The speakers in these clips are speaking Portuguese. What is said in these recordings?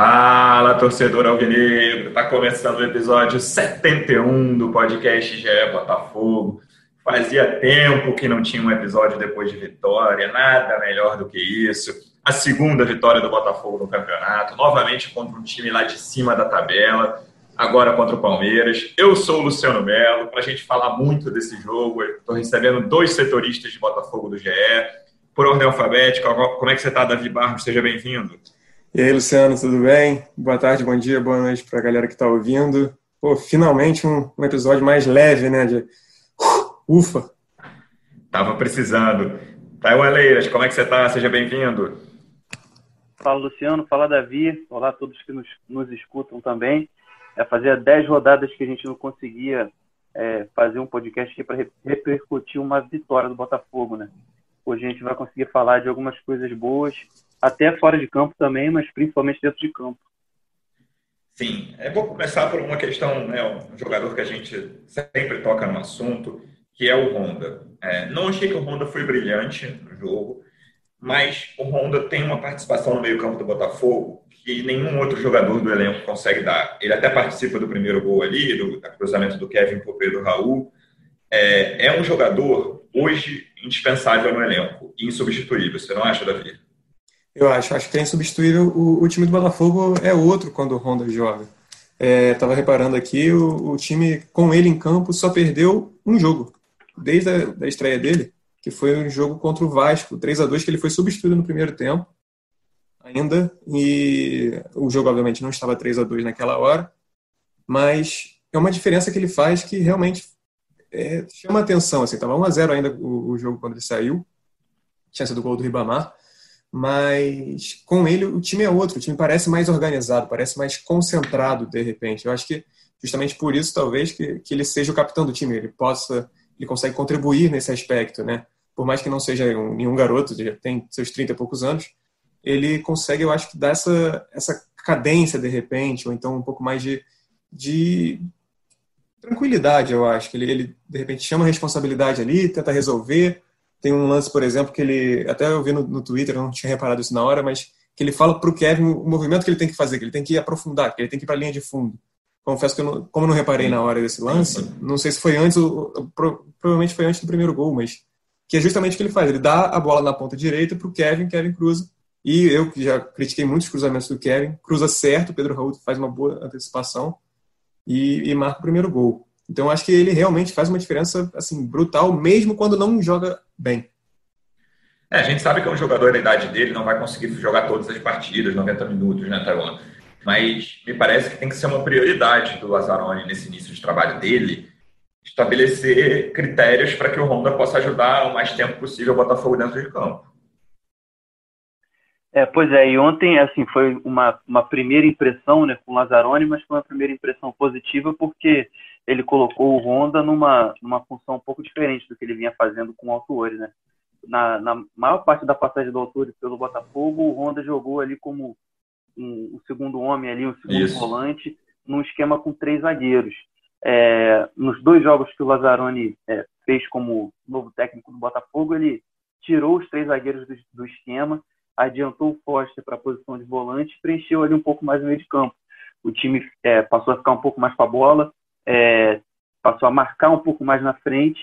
Fala, torcedor alvinegro! Tá começando o episódio 71 do podcast GE Botafogo. Fazia tempo que não tinha um episódio depois de vitória, nada melhor do que isso. A segunda vitória do Botafogo no campeonato, novamente contra um time lá de cima da tabela, agora contra o Palmeiras. Eu sou o Luciano Melo, para a gente falar muito desse jogo. Estou recebendo dois setoristas de Botafogo do GE, por ordem alfabética. Como é que você está, Davi Barros? Seja bem-vindo. E aí, Luciano, tudo bem? Boa tarde, bom dia, boa noite para a galera que está ouvindo. Pô, finalmente um, um, episódio mais leve, né? De uh, ufa! Tava precisando. Taiwan Leiras, como é que você está? Seja bem-vindo. Fala, Luciano. Fala, Davi. Olá a todos que nos, nos escutam também. É, fazia 10 rodadas que a gente não conseguia é, fazer um podcast aqui para repercutir uma vitória do Botafogo, né? Hoje a gente vai conseguir falar de algumas coisas boas até fora de campo também, mas principalmente dentro de campo. Sim, é vou começar por uma questão, né, um jogador que a gente sempre toca no assunto, que é o Honda. É, não achei que o Honda foi brilhante no jogo, mas o Honda tem uma participação no meio-campo do Botafogo que nenhum outro jogador do elenco consegue dar. Ele até participa do primeiro gol ali, do, do cruzamento do Kevin por Pedro Raul. É, é um jogador hoje indispensável no elenco, insubstituível. Você não acha, Davi? Eu acho, acho que é insubstituível. O, o time do Botafogo é outro quando o Honda joga. Estava é, reparando aqui, o, o, time com ele em campo só perdeu um jogo, desde a da estreia dele, que foi um jogo contra o Vasco, 3 a 2 que ele foi substituído no primeiro tempo ainda, e o jogo obviamente não estava 3 a 2 naquela hora, mas é uma diferença que ele faz que realmente é, chama atenção. Assim, estava 1 a 0 ainda o, o jogo quando ele saiu, tinha sido o gol do Ribamar, mas com ele o time é outro, o time parece mais organizado, parece mais concentrado de repente. Eu acho que justamente por isso talvez que, que ele seja o capitão do time, ele possa, ele consegue contribuir nesse aspecto, né? Por mais que não seja um, nenhum garoto, já tem seus 30 e poucos anos, ele consegue, eu acho que dar essa, essa cadência de repente, ou então um pouco mais de, de tranquilidade, eu acho que ele, ele de repente chama a responsabilidade ali, tenta resolver, tem um lance, por exemplo, que ele. Até eu vi no, no Twitter, eu não tinha reparado isso na hora, mas que ele fala para o Kevin o movimento que ele tem que fazer, que ele tem que aprofundar, que ele tem que ir para a linha de fundo. Confesso que, eu não, como eu não reparei na hora desse lance, não sei se foi antes, ou, provavelmente foi antes do primeiro gol, mas que é justamente o que ele faz. Ele dá a bola na ponta direita para o Kevin, Kevin cruza. E eu, que já critiquei muitos cruzamentos do Kevin, cruza certo, o Pedro Raul faz uma boa antecipação e, e marca o primeiro gol. Então acho que ele realmente faz uma diferença assim brutal, mesmo quando não joga bem. É, a gente sabe que é um jogador da idade dele, não vai conseguir jogar todas as partidas, 90 minutos, né, Taiwan? Mas me parece que tem que ser uma prioridade do Lazzaroni nesse início de trabalho dele, estabelecer critérios para que o Honda possa ajudar o mais tempo possível o Botafogo dentro de campo. É, pois é, e ontem assim foi uma, uma primeira impressão né, com o Lazzaroni, mas foi uma primeira impressão positiva porque ele colocou o Honda numa, numa função um pouco diferente do que ele vinha fazendo com o Altuori, né? Na, na maior parte da passagem do Altuori pelo Botafogo, o Honda jogou ali como um, um segundo homem ali, um segundo Isso. volante, num esquema com três zagueiros. É, nos dois jogos que o Lazzaroni é, fez como novo técnico do Botafogo, ele tirou os três zagueiros do, do esquema, adiantou o Foster para a posição de volante preencheu ali um pouco mais o meio de campo. O time é, passou a ficar um pouco mais com a bola, é, passou a marcar um pouco mais na frente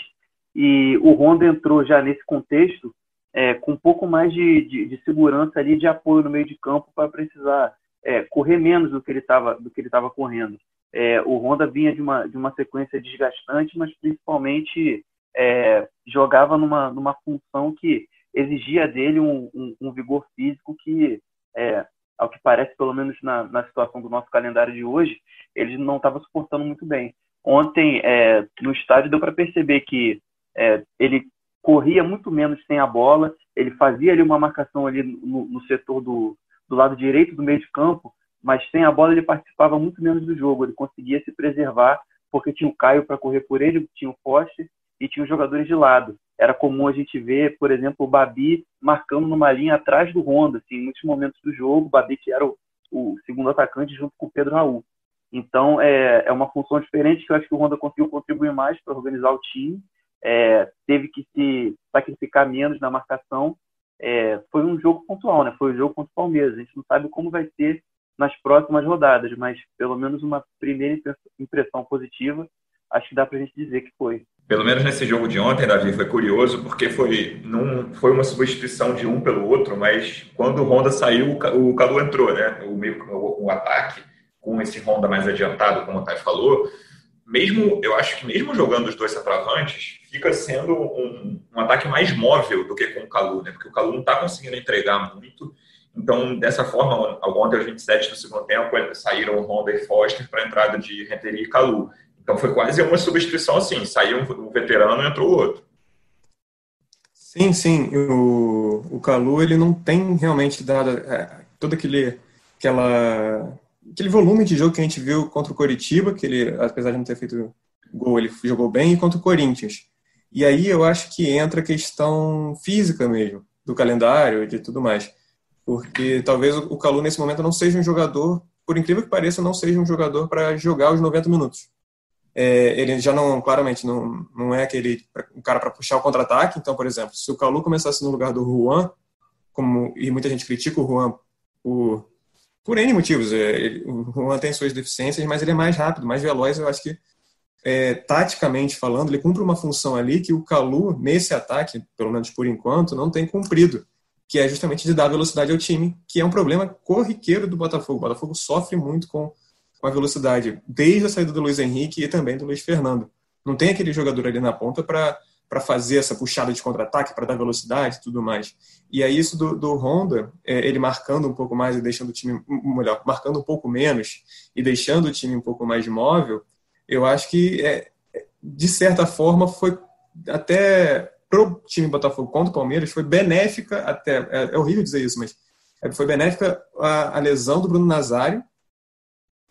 e o Honda entrou já nesse contexto é, com um pouco mais de, de, de, segurança ali, de apoio no meio de campo para precisar é, correr menos do que ele estava do que ele estava correndo. É, o Honda vinha de uma, de uma sequência desgastante, mas principalmente é, jogava numa, numa função que exigia dele um, um, um vigor físico que é, ao que parece, pelo menos na, na situação do nosso calendário de hoje, ele não estava suportando muito bem. Ontem, é, no estádio, deu para perceber que é, ele corria muito menos sem a bola, ele fazia ali uma marcação ali no, no setor do, do lado direito do meio de campo, mas sem a bola ele participava muito menos do jogo, ele conseguia se preservar porque tinha o Caio para correr por ele, tinha o Foster e tinha os jogadores de lado. Era comum a gente ver, por exemplo, o Babi marcando numa linha atrás do Honda, assim, em muitos momentos do jogo, o Babi que era o, o segundo atacante junto com o Pedro Raul. Então, é, é uma função diferente que eu acho que o Honda conseguiu contribuir mais para organizar o time, é, teve que se sacrificar menos na marcação. É, foi um jogo pontual, né? Foi um jogo contra o Palmeiras. A gente não sabe como vai ser nas próximas rodadas, mas pelo menos uma primeira impressão positiva, acho que dá para a gente dizer que foi. Pelo menos nesse jogo de ontem, Davi, foi curioso, porque foi, não foi uma substituição de um pelo outro, mas quando o Honda saiu, o Calu entrou, né? O, meio, o, o ataque, com esse Honda mais adiantado, como o Thay falou, mesmo, eu acho que mesmo jogando os dois centroavantes, fica sendo um, um ataque mais móvel do que com o Calu, né? Porque o Calu não está conseguindo entregar muito então, dessa forma, ontem, aos 27 do segundo tempo, saíram Honda e Foster para a entrada de Renteria e Calu. Então, foi quase uma substituição assim: saiu um veterano e entrou outro. Sim, sim. O, o Calu ele não tem realmente dado é, todo aquele, aquela, aquele volume de jogo que a gente viu contra o Coritiba, que ele, apesar de não ter feito gol, ele jogou bem, e contra o Corinthians. E aí eu acho que entra a questão física mesmo, do calendário e de tudo mais porque talvez o Calu nesse momento não seja um jogador, por incrível que pareça, não seja um jogador para jogar os 90 minutos. É, ele já não, claramente, não, não é aquele um cara para puxar o contra-ataque. Então, por exemplo, se o Calu começasse no lugar do Juan, como e muita gente critica o Juan por, por N motivos, é, ele, o Juan tem suas deficiências, mas ele é mais rápido, mais veloz. Eu acho que, é, taticamente falando, ele cumpre uma função ali que o Calu, nesse ataque, pelo menos por enquanto, não tem cumprido que é justamente de dar velocidade ao time, que é um problema corriqueiro do Botafogo. O Botafogo sofre muito com, com a velocidade, desde a saída do Luiz Henrique e também do Luiz Fernando. Não tem aquele jogador ali na ponta para para fazer essa puxada de contra-ataque, para dar velocidade e tudo mais. E aí isso do, do Honda, é, ele marcando um pouco mais e deixando o time, melhor, marcando um pouco menos e deixando o time um pouco mais móvel, eu acho que, é, de certa forma, foi até pro time Botafogo contra o Palmeiras foi benéfica até, é, é horrível dizer isso, mas é, foi benéfica a, a, lesão do Bruno Nazário,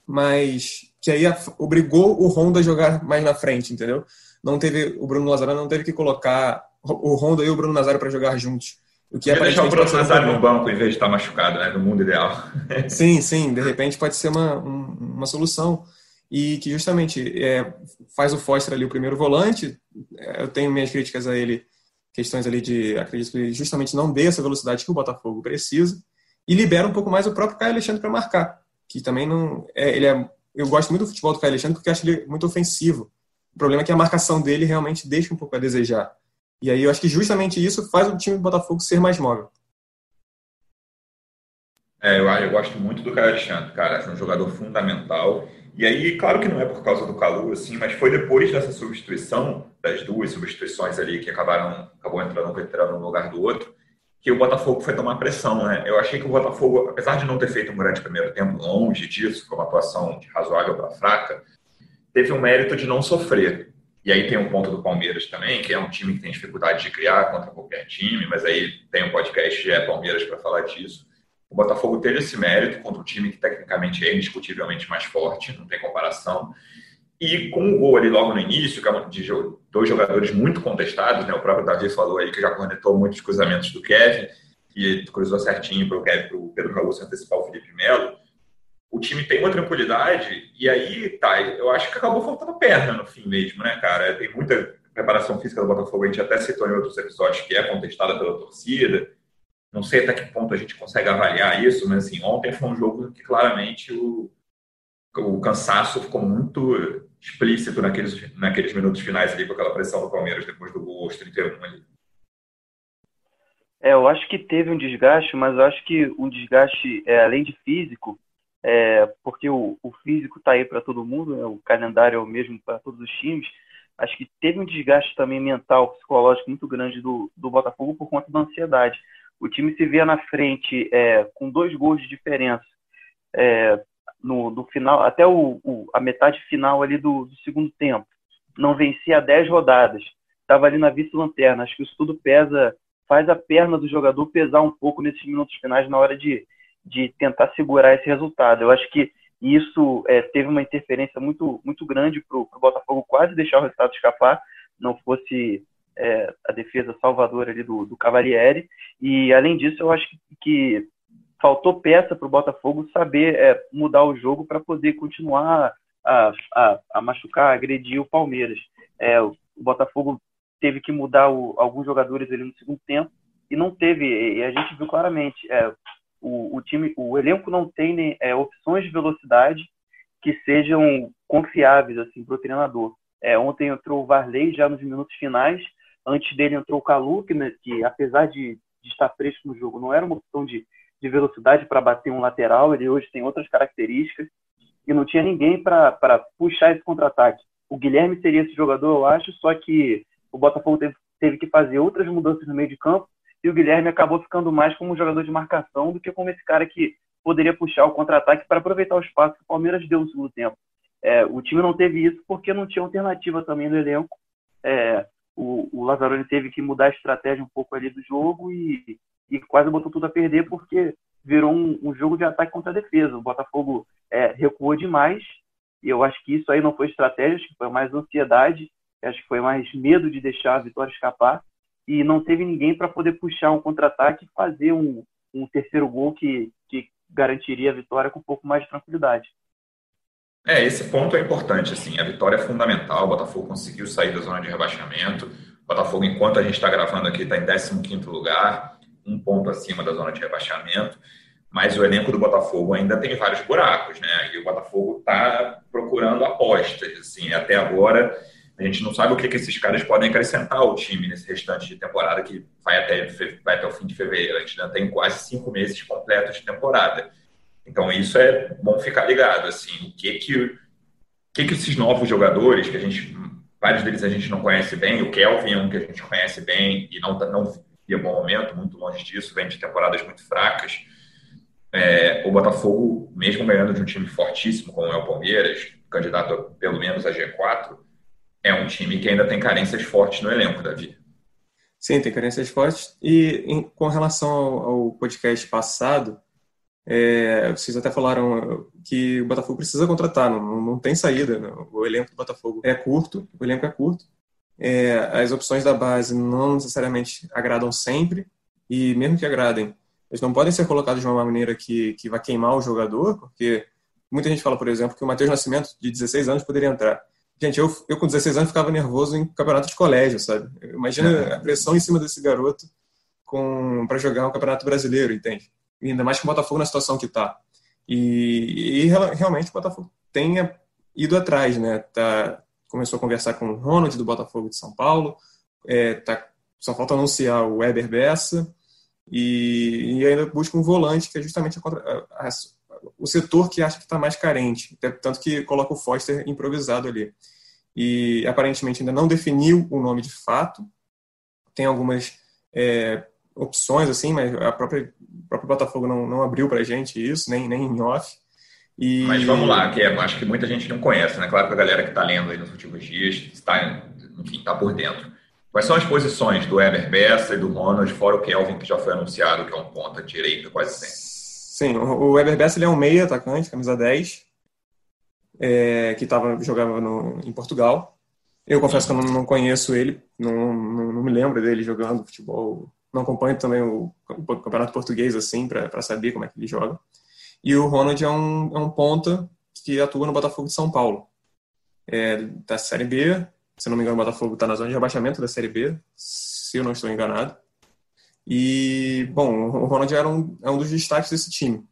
mas que aí obrigou o Honda a jogar mais na frente, entendeu? Não teve o Bruno Nazário não teve que colocar o Honda e o Bruno Nazário para jogar juntos. O que é deixar o Bruno Nazário no banco em vez de estar machucado, né? No mundo ideal. sim, sim. De repente pode ser uma, uma solução e que justamente é, faz o Foster ali o primeiro volante. É, eu tenho minhas críticas a ele, questões ali de, acredito que ele justamente não dê essa velocidade que o Botafogo precisa e libera um pouco mais o próprio Caio Alexandre para marcar, que também não, é, ele é, eu gosto muito do futebol do Caio Alexandre porque acho ele muito ofensivo. O problema é que a marcação dele realmente deixa um pouco a desejar. E aí eu acho que justamente isso faz o time do Botafogo ser mais móvel. É, eu, eu gosto muito do Caio Alexandre, cara. É um jogador fundamental. E aí, claro que não é por causa do Calu, assim, mas foi depois dessa substituição, das duas substituições ali que acabaram, acabou entrando um veterano no lugar do outro, que o Botafogo foi tomar pressão, né? Eu achei que o Botafogo, apesar de não ter feito um grande primeiro tempo, longe disso, com uma atuação de razoável para fraca, teve o mérito de não sofrer. E aí tem um ponto do Palmeiras também, que é um time que tem dificuldade de criar contra qualquer time, mas aí tem um podcast é Palmeiras para falar disso. O Botafogo teve esse mérito contra um time que tecnicamente é indiscutivelmente mais forte, não tem comparação. E com o gol ali logo no início, é de dois jogadores muito contestados, né? o próprio Davi falou aí que já cornetou muitos cruzamentos do Kevin, e cruzou certinho para o Kevin, para o Pedro Raul se antecipar o Felipe Melo. O time tem uma tranquilidade, e aí, tá, eu acho que acabou faltando perna no fim mesmo, né, cara? Tem muita preparação física do Botafogo, a gente até citou em outros episódios que é contestada pela torcida, não sei até que ponto a gente consegue avaliar isso, mas assim, ontem foi um jogo que claramente o, o cansaço ficou muito explícito naqueles, naqueles minutos finais ali com aquela pressão do Palmeiras depois do gol aos 31 ali. É, eu acho que teve um desgaste, mas eu acho que um desgaste, é, além de físico, é, porque o, o físico está aí para todo mundo, né, o calendário é o mesmo para todos os times, acho que teve um desgaste também mental, psicológico muito grande do, do Botafogo por conta da ansiedade. O time se vê na frente é, com dois gols de diferença é, no, no, final, até o, o, a metade final ali do, do, segundo tempo. Não vencia 10 rodadas. Estava ali na vice-lanterna. Acho que isso tudo pesa, faz a perna do jogador pesar um pouco nesses minutos finais na hora de, de tentar segurar esse resultado. Eu acho que isso é, teve uma interferência muito, muito grande para o Botafogo quase deixar o resultado escapar, não fosse é, a defesa salvadora ali do, do Cavalieri. E, além disso, eu acho que, que faltou peça para o Botafogo saber é, mudar o jogo para poder continuar a, a, a, machucar, agredir o Palmeiras. É, o Botafogo teve que mudar o, alguns jogadores ali no segundo tempo e não teve, e a gente viu claramente, é, o, o, time, o elenco não tem é, opções de velocidade que sejam confiáveis assim para o treinador. É, ontem entrou o Varley já nos minutos finais, antes dele entrou o Calu, que, né, que apesar de, de, estar fresco no jogo, não era uma opção de, de velocidade para bater um lateral, ele hoje tem outras características, e não tinha ninguém para puxar esse contra-ataque. O Guilherme seria esse jogador, eu acho, só que o Botafogo teve, teve que fazer outras mudanças no meio de campo e o Guilherme acabou ficando mais como um jogador de marcação do que como esse cara que poderia puxar o contra-ataque para aproveitar o espaço que o Palmeiras deu no segundo tempo. É, o time não teve isso porque não tinha alternativa também no elenco. É, o, o Lazzaroni teve que mudar a estratégia um pouco ali do jogo e, e quase botou tudo a perder porque virou um, um jogo de ataque contra a defesa. O Botafogo é, recuou demais e eu acho que isso aí não foi estratégia, acho que foi mais ansiedade, acho que foi mais medo de deixar a vitória escapar. E não teve ninguém para poder puxar um contra-ataque e fazer um, um terceiro gol que, que garantiria a vitória com um pouco mais de tranquilidade. É, esse ponto é importante, assim, a vitória é fundamental, o Botafogo conseguiu sair da zona de rebaixamento, o Botafogo, enquanto a gente está gravando aqui, está em 15º lugar, um ponto acima da zona de rebaixamento, mas o elenco do Botafogo ainda tem vários buracos, né, e o Botafogo está procurando apostas, assim, até agora a gente não sabe o que, que esses caras podem acrescentar ao time nesse restante de temporada que vai até, vai até o fim de fevereiro. A gente ainda tem quase cinco meses completos de temporada. Então isso é bom ficar ligado, assim, o que que, o que, que esses novos jogadores, que a gente, vários deles a gente não conhece bem, o Kelvin é um que a gente conhece bem e não, não via bom momento, muito longe disso, vem de temporadas muito fracas. É, o Botafogo, mesmo ganhando de um time fortíssimo como é o Palmeiras, candidato pelo menos a G4, é um time que ainda tem carências fortes no elenco, Davi. Sim, tem carências fortes. E em, com relação ao, ao podcast passado, é, vocês até falaram que o Botafogo precisa contratar, não, não tem saída. Né? O elenco do Botafogo é curto, o elenco é curto. É, as opções da base não necessariamente agradam sempre, e mesmo que agradem, eles não podem ser colocados de uma maneira que, que vai queimar o jogador, porque muita gente fala, por exemplo, que o Matheus Nascimento, de 16 anos, poderia entrar. Gente, eu, eu com 16 anos ficava nervoso em campeonato de colégio, sabe? Imagina é. a pressão em cima desse garoto para jogar um campeonato brasileiro, entende? E ainda mais com o Botafogo na situação que está. E, e, realmente o Botafogo tem ido atrás, né? Tá, começou a conversar com o Ronald do Botafogo de São Paulo, é, tá, só falta anunciar o Weber Bessa e, e, ainda busca um volante que é justamente a, a, o setor que acha que está mais carente, tanto que coloca o Foster improvisado ali. E aparentemente ainda não definiu o nome de fato, tem algumas é, opções, assim, mas a própria, o próprio Botafogo não, não abriu para a gente isso, nem, nem em off. E... Mas vamos lá, que é, acho que muita gente não conhece, né? Claro que a galera que está lendo aí nos últimos dias está, enfim, está por dentro. Quais são as posições do Eber Bessa e do Ronald, fora o Kelvin, que já foi anunciado, que é um ponta direita quase sempre? Sim, o Weber Bessa ele é um meia atacante, camisa 10, é, que tava, jogava no, em Portugal. Eu confesso que eu não, não conheço ele, não, não, não, me lembro dele jogando futebol. Não acompanho também o, o campeonato português assim para saber como é que ele joga. E o Ronald é um, é um ponta que atua no Botafogo de São Paulo. É, da Série B, se não me engano, o Botafogo está na zona de rebaixamento da Série B, se eu não estou enganado. E, bom, o Ronald era um, é um dos destaques desse time.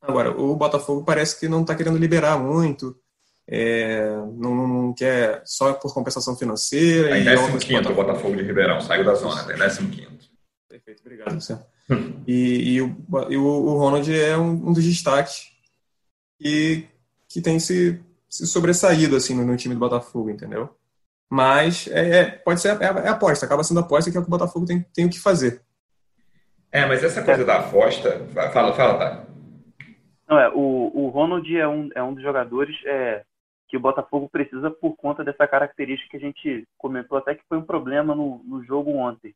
Agora, o Botafogo parece que não está querendo liberar muito, é, não, não, quer só por compensação financeira. Está em 15 o Botafogo de Ribeirão, saiu da zona, está em 15 Perfeito, obrigado, e, e, o, e o, o Ronald é um, um dos destaques que, que tem se, se sobressaído assim, no, no time do Botafogo, entendeu? Mas é, é, pode ser é, é aposta, acaba sendo aposta que é o que o Botafogo tem, tem o que fazer. É, mas essa coisa da aposta. Fala, fala, tá. Não, é, o, o Ronald é um, é um dos jogadores é, que o Botafogo precisa por conta dessa característica que a gente comentou até que foi um problema no, no jogo ontem.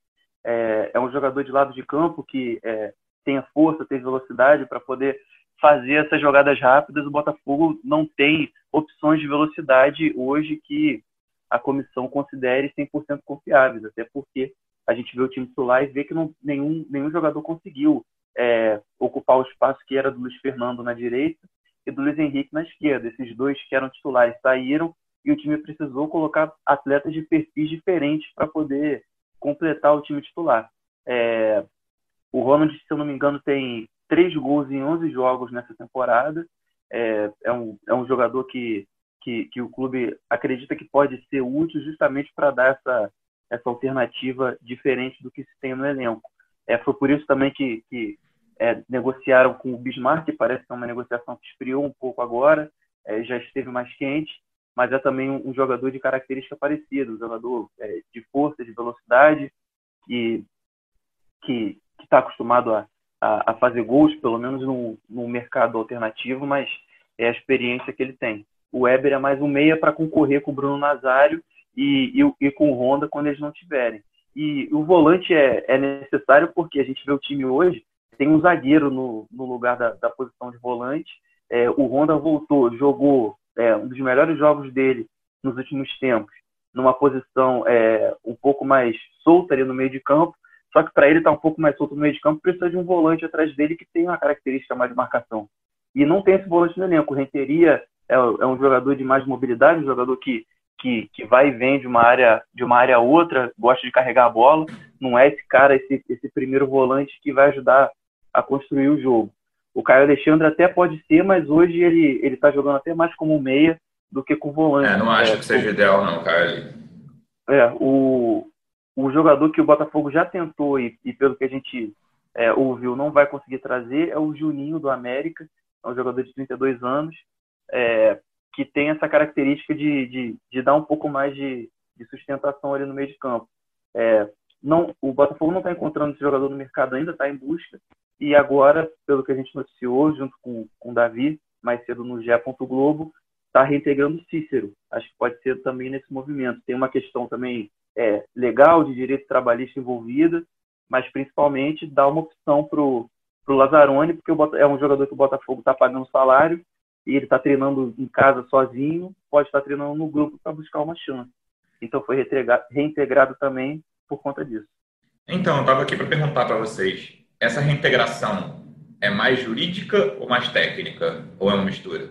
É, é um jogador de lado de campo que é, tenha força, tenha velocidade para poder fazer essas jogadas rápidas. O Botafogo não tem opções de velocidade hoje que a comissão considere 100% confiáveis, até porque a gente vê o time titular e vê que não, nenhum, nenhum jogador conseguiu é, ocupar o espaço que era do Luiz Fernando na direita e do Luiz Henrique na esquerda. Esses dois que eram titulares saíram e o time precisou colocar atletas de perfis diferentes para poder completar o time titular. É, o Ronald, se eu não me engano, tem três gols em 11 jogos nessa temporada. É, é, um, é um jogador que, que, que o clube acredita que pode ser útil justamente para dar essa, essa alternativa diferente do que se tem no elenco. É, foi por isso também que, que é, negociaram com o Bismarck, parece que é uma negociação que esfriou um pouco agora, é, já esteve mais quente, mas é também um, jogador de característica parecida, um jogador é, de força, de velocidade, que que está acostumado a, a, a, fazer gols, pelo menos no, no mercado alternativo, mas é a experiência que ele tem. O Weber é mais um meia para concorrer com o Bruno Nazário e, e, e, com o Honda quando eles não tiverem. E o volante é, é necessário porque a gente vê o time hoje, tem um zagueiro no, no lugar da, da posição de volante. É, o Honda voltou, jogou é, um dos melhores jogos dele nos últimos tempos, numa posição é, um pouco mais solta ali no meio de campo. Só que para ele estar tá um pouco mais solto no meio de campo, precisa de um volante atrás dele que tem uma característica mais de marcação. E não tem esse volante no elenco. Renteria é, é um jogador de mais mobilidade, um jogador que que, que vai e vem de uma área de uma área a outra, gosta de carregar a bola, não é esse cara, esse, esse primeiro volante que vai ajudar a construir o jogo. O Caio Alexandre até pode ser, mas hoje ele ele está jogando até mais como meia do que com volante. É, não acho é, que seja ideal não, Caio. É, o, o jogador que o Botafogo já tentou e, e pelo que a gente é, ouviu não vai conseguir trazer é o Juninho do América, é um jogador de 32 anos. É, que tem essa característica de, de, de dar um pouco mais de, de, sustentação ali no meio de campo. É, não, o Botafogo não está encontrando esse jogador no mercado ainda, está em busca. E agora, pelo que a gente noticiou, junto com, com o Davi, mais cedo no GE. Globo, está reintegrando o Cícero. Acho que pode ser também nesse movimento. Tem uma questão também é, legal de direito trabalhista envolvida, mas principalmente dá uma opção para o Lazzaroni, porque é um jogador que o Botafogo está pagando salário e ele está treinando em casa sozinho, pode estar treinando no grupo para buscar uma chance. Então foi reintegrado também por conta disso. Então, eu estava aqui para perguntar para vocês: essa reintegração é mais jurídica ou mais técnica? Ou é uma mistura?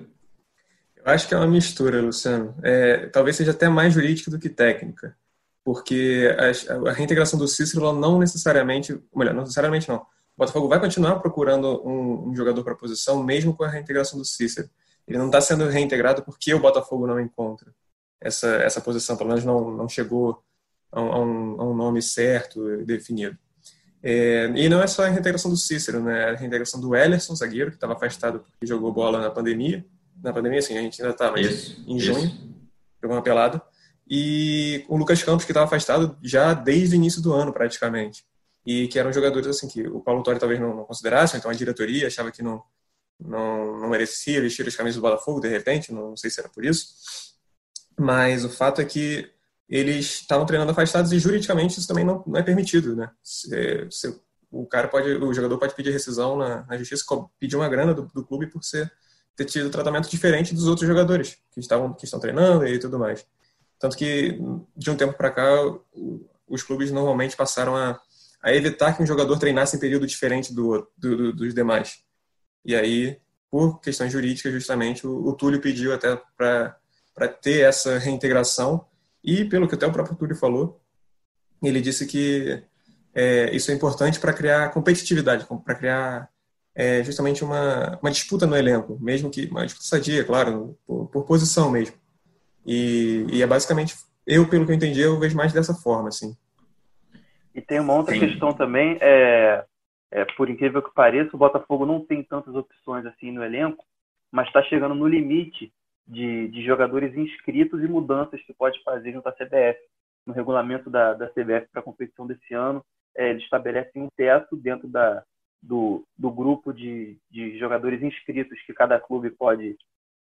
Eu acho que é uma mistura, Luciano. É, talvez seja até mais jurídica do que técnica. Porque a, a reintegração do Cícero não necessariamente, melhor, não necessariamente não. O Botafogo vai continuar procurando um, um jogador para a posição, mesmo com a reintegração do Cícero. Ele não está sendo reintegrado porque o Botafogo não encontra essa, essa posição, pelo menos não, não chegou a um, a um nome certo, definido. É, e não é só a reintegração do Cícero, né? A reintegração do Ellerson, zagueiro, que estava afastado porque jogou bola na pandemia. Na pandemia, sim, a gente ainda está, mas isso, em junho, jogou uma pelada. E o Lucas Campos, que estava afastado já desde o início do ano, praticamente. E que eram jogadores assim que o Paulo Torre talvez não, não considerasse, então a diretoria achava que não, não, não merecia vestir as camisas do Botafogo, de repente, não, não sei se era por isso. Mas o fato é que eles estavam treinando afastados e juridicamente isso também não, não é permitido, né? Se, se, o cara pode, o jogador pode pedir rescisão na, na justiça, pedir uma grana do, do, clube por ser ter tido tratamento diferente dos outros jogadores que estavam que estão treinando e tudo mais. Tanto que de um tempo para cá os clubes normalmente passaram a, a, evitar que um jogador treinasse em período diferente do, do, do dos demais. E aí, por questões jurídicas, justamente, o, o Túlio pediu até para ter essa reintegração. E, pelo que até o próprio Túlio falou, ele disse que é, isso é importante para criar competitividade, para criar é, justamente uma, uma disputa no elenco, mesmo que uma disputa sadia, claro, por, por posição mesmo. E, e, é basicamente, eu, pelo que eu entendi, eu vejo mais dessa forma, assim. E tem uma outra Sim. questão também, é, é, por incrível que pareça, o Botafogo não tem tantas opções assim no elenco, mas está chegando no limite de, de, jogadores inscritos e mudanças que pode fazer junto à CBF. No regulamento da, da CBF para a competição desse ano, é, eles estabelecem um teto dentro da, do, do grupo de, de jogadores inscritos que cada clube pode,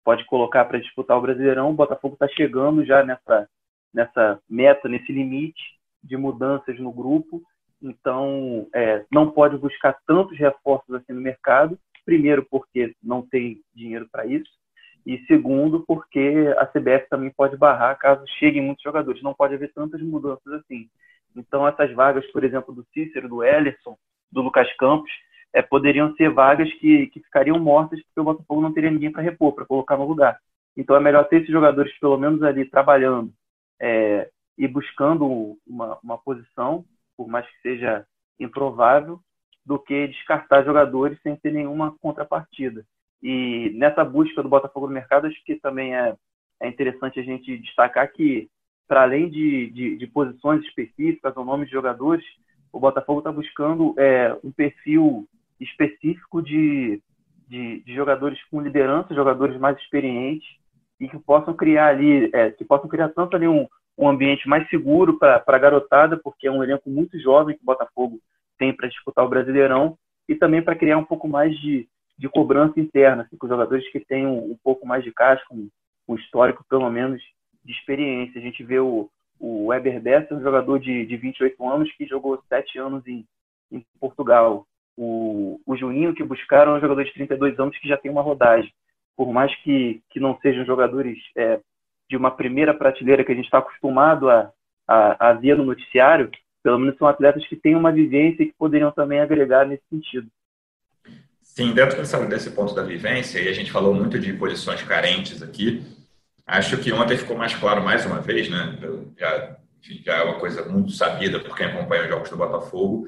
pode colocar para disputar o Brasileirão. O Botafogo está chegando já nessa, nessa meta, nesse limite de mudanças no grupo então é, não pode buscar tantos reforços assim no mercado. Primeiro, porque não tem dinheiro para isso, e segundo, porque a CBF também pode barrar caso cheguem muitos jogadores. Não pode haver tantas mudanças assim. Então, essas vagas, por exemplo, do Cícero, do Ellerson, do Lucas Campos, é, poderiam ser vagas que, que ficariam mortas porque o Botafogo não teria ninguém para repor, para colocar no lugar. Então, é melhor ter esses jogadores pelo menos ali trabalhando é, e buscando uma, uma posição, por mais que seja improvável, do que descartar jogadores sem ter nenhuma contrapartida. E nessa busca do Botafogo no mercado, acho que também é, é interessante a gente destacar que, para além de, de, de, posições específicas ou nomes de jogadores, o Botafogo está buscando é, um perfil específico de, de, de, jogadores com liderança, jogadores mais experientes e que possam criar ali, é, que possam criar tanto ali um, um ambiente mais seguro para a garotada, porque é um elenco muito jovem que o Botafogo tem para disputar o Brasileirão, e também para criar um pouco mais de, de cobrança interna, assim, com jogadores que têm um, um pouco mais de casca, um, um, histórico, pelo menos, de experiência. A gente vê o, o Weber Bessa, um jogador de, de 28 anos que jogou sete anos em, em Portugal. O, o Juninho, que buscaram, é um jogador de 32 anos que já tem uma rodagem. Por mais que, que não sejam jogadores é, de uma primeira prateleira que a gente está acostumado a, a, a ver no noticiário, pelo menos são atletas que têm uma vivência e que poderiam também agregar nesse sentido. Sim, dentro desse ponto da vivência, e a gente falou muito de posições carentes aqui, acho que ontem ficou mais claro mais uma vez, né? Já, já é uma coisa muito sabida por quem acompanha os jogos do Botafogo,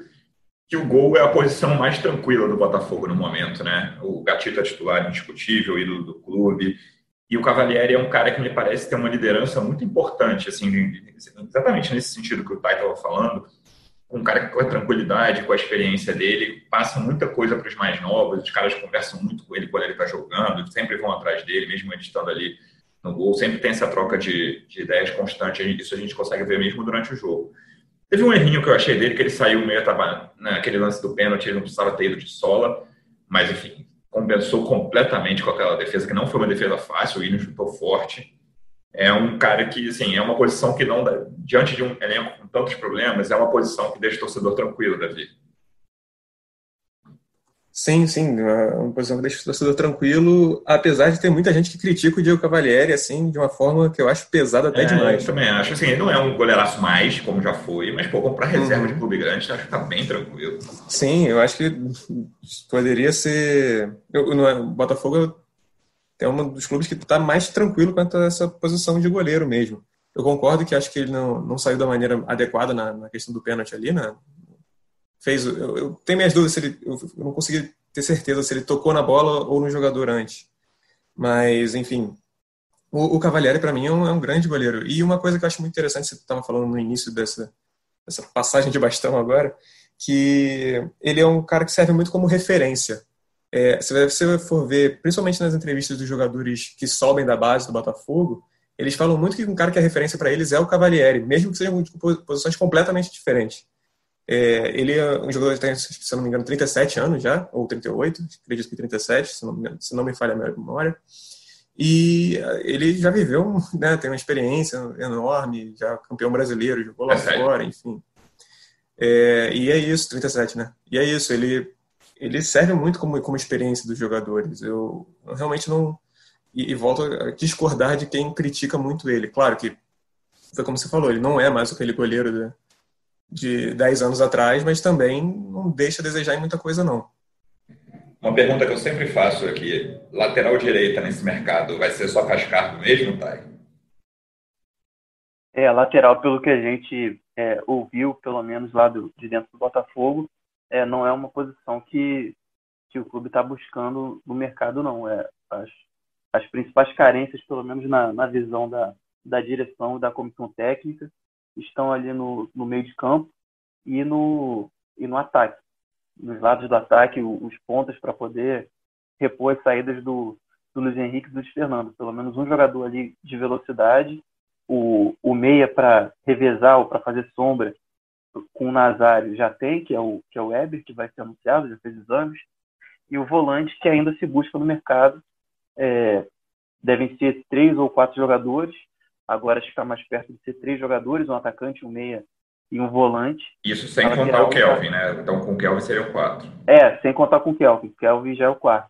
que o gol é a posição mais tranquila do Botafogo no momento, né? O Gatito é titular indiscutível, ídolo do clube, e o Cavalieri é um cara que me parece ter uma liderança muito importante, assim, exatamente nesse sentido que o Tai estava falando, um cara com a tranquilidade, com a experiência dele, passa muita coisa para os mais novos, os caras conversam muito com ele quando ele está jogando, sempre vão atrás dele, mesmo ele estando ali no gol, sempre tem essa troca de, de ideias constante, isso a gente consegue ver mesmo durante o jogo. Teve um errinho que eu achei dele, que ele saiu meio, tava naquele lance do pênalti, ele não precisava ter ido de sola, mas enfim, compensou completamente com aquela defesa, que não foi uma defesa fácil, o Willian chutou forte, é um cara que, assim, é uma posição que não dá, diante de um elenco com tantos problemas, é uma posição que deixa o torcedor tranquilo, Davi. Sim, sim, é uma posição que deixa o torcedor tranquilo, apesar de ter muita gente que critica o Diego Cavalieri, assim, de uma forma que eu acho pesada até é, demais. Eu também acho, assim, ele não é um goleiraço mais, como já foi, mas, pô, para reserva uhum. de clube grande, acho que tá bem tranquilo. Sim, eu acho que poderia ser... Eu, no é, Botafogo é um dos clubes que está mais tranquilo quanto a essa posição de goleiro mesmo. Eu concordo que acho que ele não, não saiu da maneira adequada na, na questão do pênalti ali, né? Fez, eu, eu tenho minhas dúvidas se ele, eu não consegui ter certeza se ele tocou na bola ou no jogador antes. Mas, enfim, o, o Cavalieri para mim é um, é um, grande goleiro. E uma coisa que eu acho muito interessante, você estava falando no início dessa, dessa passagem de bastão agora, que ele é um cara que serve muito como referência é, se você for ver, principalmente nas entrevistas dos jogadores que sobem da base do Botafogo, eles falam muito que um cara que é referência para eles é o Cavalieri, mesmo que sejam posições completamente diferentes. É, ele é um jogador que tem, se não me engano, 37 anos já, ou 38, acredito que 37, se não, se não me falha a memória. E ele já viveu, né, tem uma experiência enorme, já campeão brasileiro, jogou lá é fora, enfim. É, e é isso, 37, né? E é isso, ele ele serve muito como, como experiência dos jogadores. Eu, eu realmente não. E, e, volto a discordar de quem critica muito ele. Claro que, foi como você falou, ele não é mais aquele goleiro de, de 10 anos atrás, mas também não deixa a desejar em muita coisa, não. Uma pergunta que eu sempre faço aqui: lateral direita nesse mercado vai ser só Cascardo mesmo, Thay? É, lateral, pelo que a gente é, ouviu, pelo menos lá do, de dentro do Botafogo, é, não é uma posição que, que o clube está buscando no mercado, não. É, as, as principais carências, pelo menos na, na visão da, da direção da comissão técnica, estão ali no, no meio de campo e no, e no ataque. Nos lados do ataque, os pontas para poder repor as saídas do, do Luiz Henrique e do Luiz Fernando. Pelo menos um jogador ali de velocidade, o, o meia para revezar ou para fazer sombra com o Nazário já tem, que é o que é o Weber, que vai ser anunciado, já fez exames, e o volante que ainda se busca no mercado. É, devem ser três ou quatro jogadores. Agora está mais perto de ser três jogadores, um atacante, um meia e um volante. Isso sem contar o Kelvin, né? Então com o Kelvin seria o 4. É, sem contar com o Kelvin. O Kelvin já é o 4.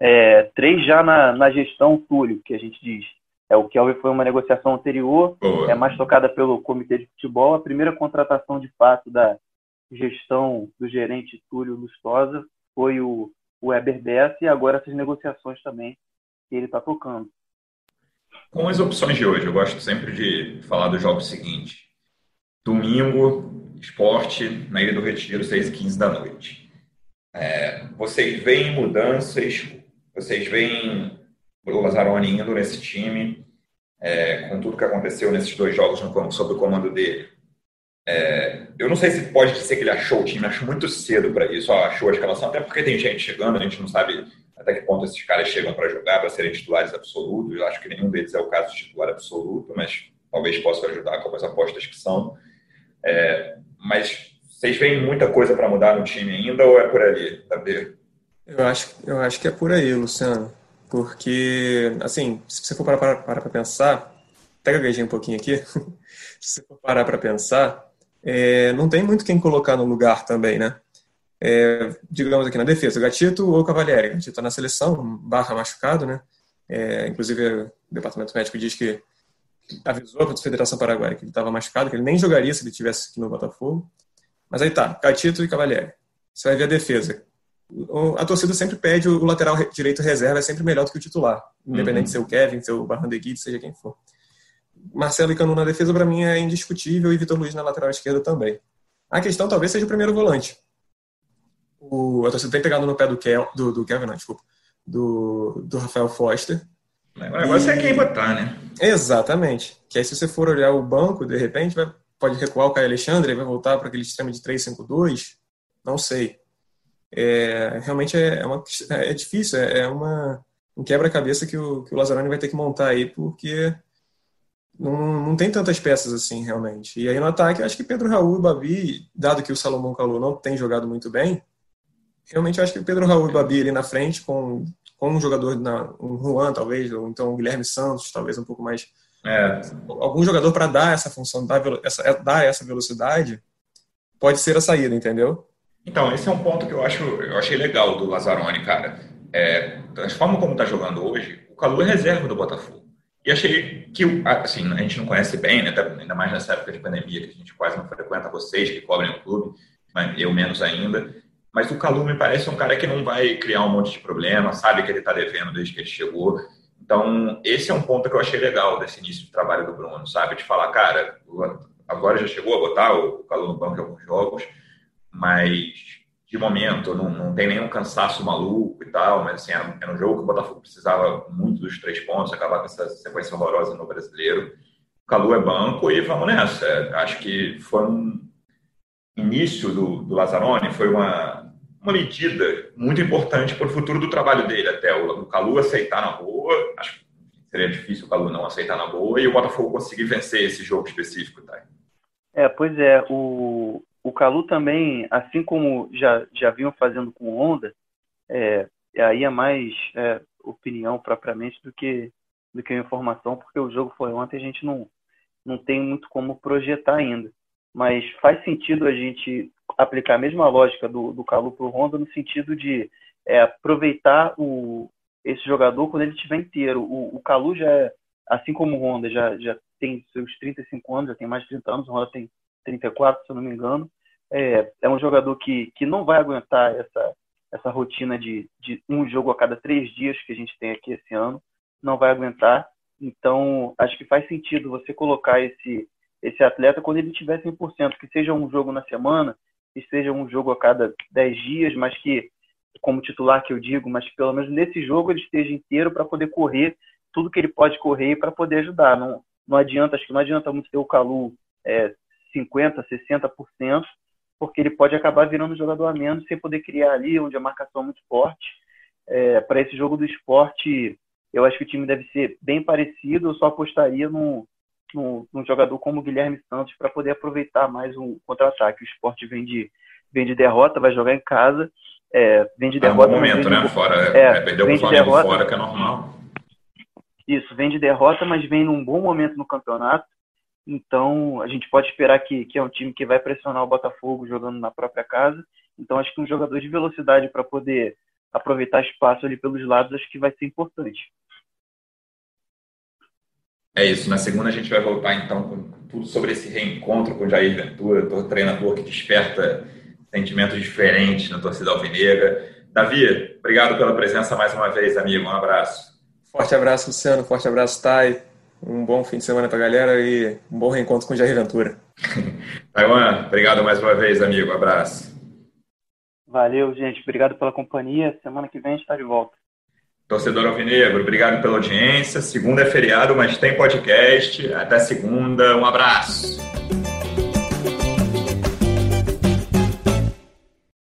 É, três já na, na gestão Túlio, que a gente diz. É, o Kelvin foi uma negociação anterior, Boa. é mais tocada pelo comitê de futebol. A primeira contratação de fato da gestão do gerente Túlio Lustosa foi o, o Weber Bessa e agora essas negociações também que ele está tocando. Com as opções de hoje, eu gosto sempre de falar do jogo seguinte. Domingo, esporte, na Ilha do Retiro, 6 e 15 da noite. É, vocês veem mudanças, vocês veem o Lazzaroni indo nesse time, é, com tudo que aconteceu nesses dois jogos no, sob o comando dele. É, eu não sei se pode ser que ele achou o time, acho muito cedo para isso, ó, achou a escalação, até porque tem gente chegando, a gente não sabe até que ponto esses caras chegam para jogar, para serem titulares absolutos. Eu acho que nenhum deles é o caso de titular absoluto, mas talvez possa ajudar com as apostas que são. É, mas vocês veem muita coisa para mudar no time ainda ou é por ali, Davi? Eu acho, eu acho que é por aí, Luciano. Porque, assim, se você for parar para pensar, até gaguejei um pouquinho aqui, se você for parar para pensar, é, não tem muito quem colocar no lugar também, né? É, digamos aqui na defesa, Gatito ou Cavalieri. Gatito está na seleção, barra machucado, né? É, inclusive, o departamento médico diz que avisou a Federação Paraguaia que ele estava machucado, que ele nem jogaria se ele tivesse aqui no Botafogo. Mas aí tá, Gatito e Cavalieri. Você vai ver a defesa. A torcida sempre pede o lateral direito reserva, é sempre melhor do que o titular, independente uhum. de ser o Kevin, ser o Barrandegui, seja quem for. Marcelo e Canu na defesa, para mim, é indiscutível, e Vitor Luiz na lateral esquerda também. A questão talvez seja o primeiro volante. O, a torcida tem pegado no pé do, Kel, do, do Kevin, não, desculpa, do, do Rafael Foster. O negócio e... é quem botar, né? Exatamente. Que aí, se você for olhar o banco, de repente, vai, pode recuar o Caio Alexandre, vai voltar para aquele sistema de 3-5-2. Não sei. É, realmente é, é, uma, é difícil, é, é uma, um quebra-cabeça que o, que o Lazzaroni vai ter que montar aí, porque não, não tem tantas peças assim, realmente. E aí no ataque, acho que Pedro Raul e Babi, dado que o Salomão Calou não tem jogado muito bem, realmente acho que Pedro Raul e Babi ali na frente, com, com um jogador, na, um Juan talvez, ou então um Guilherme Santos, talvez um pouco mais. É. Algum jogador para dar essa função, dar essa, é, dar essa velocidade, pode ser a saída, entendeu? Então, esse é um ponto que eu acho eu achei legal do Lazzaroni, cara. É, da forma como está jogando hoje, o Calu é reserva do Botafogo. E achei que, assim, a gente não conhece bem, né, ainda mais nessa época de pandemia, que a gente quase não frequenta vocês que cobrem o clube, eu menos ainda. Mas o Calu me parece um cara que não vai criar um monte de problema, sabe que ele está devendo desde que ele chegou. Então, esse é um ponto que eu achei legal desse início de trabalho do Bruno, sabe? De falar, cara, agora já chegou a botar o Calu no banco em alguns jogos, mas de momento não, não tem nenhum cansaço maluco e tal, mas assim, era, era um jogo que o Botafogo precisava muito dos três pontos, acabar com essa sequência horrorosa no brasileiro. O Calu é banco e vamos nessa. Acho que foi um início do, do Lazzaroni, foi uma, uma medida muito importante para o futuro do trabalho dele, até o, o Calu aceitar na boa, acho que seria difícil o Calu não aceitar na boa, e o Botafogo conseguir vencer esse jogo específico, tá? É, pois é, o, o Calu também, assim como já, já vinham fazendo com Honda, é, aí é mais é, opinião propriamente do que, do que informação, porque o jogo foi ontem, a gente não, não tem muito como projetar ainda. Mas faz sentido a gente aplicar a mesma lógica do, do Calu para o Honda no sentido de é, aproveitar o, esse jogador quando ele estiver inteiro. O, o Calu já é, assim como o Honda, já, já tem seus 35 anos, já tem mais de 30 anos, o Honda tem 34, se eu não me engano. É, é um jogador que, que não vai aguentar essa, essa rotina de, de um jogo a cada três dias que a gente tem aqui esse ano. Não vai aguentar. Então, acho que faz sentido você colocar esse, esse atleta quando ele tiver 100%, que seja um jogo na semana, que seja um jogo a cada 10 dias, mas que, como titular que eu digo, mas que pelo menos nesse jogo ele esteja inteiro para poder correr tudo que ele pode correr para poder ajudar. Não, não adianta, acho que não adianta muito ter o Calu é, 50%, 60%, porque ele pode acabar virando um jogador a menos sem poder criar ali, onde a marcação é muito forte. É, para esse jogo do esporte, eu acho que o time deve ser bem parecido, eu só apostaria no, num, num jogador como o Guilherme Santos para poder aproveitar mais um contra-ataque. O esporte vem de, vem de derrota, vai jogar em casa. É, vem de derrota. É um momento, né? De... Fora, é, é, perdeu o Flamengo derrota, fora, que é normal. Isso, vem de derrota, mas vem num bom momento no campeonato. Então, a gente pode esperar que, que é um time que vai pressionar o Botafogo jogando na própria casa. Então, acho que um jogador de velocidade para poder aproveitar espaço ali pelos lados, acho que vai ser importante. É isso. Na segunda a gente vai voltar então com tudo sobre esse reencontro com o Jair Ventura, o treinador que desperta sentimentos diferentes na torcida alvinegra. Davi, obrigado pela presença mais uma vez, amigo. Um abraço. Forte abraço, Luciano. Forte abraço, Thay. Um bom fim de semana para a galera e um bom reencontro com o Jair Ventura. Taiwan, obrigado mais uma vez, amigo. Um abraço. Valeu, gente. Obrigado pela companhia. Semana que vem a gente está de volta. Torcedor Alvinegro, obrigado pela audiência. Segunda é feriado, mas tem podcast. Até segunda. Um abraço.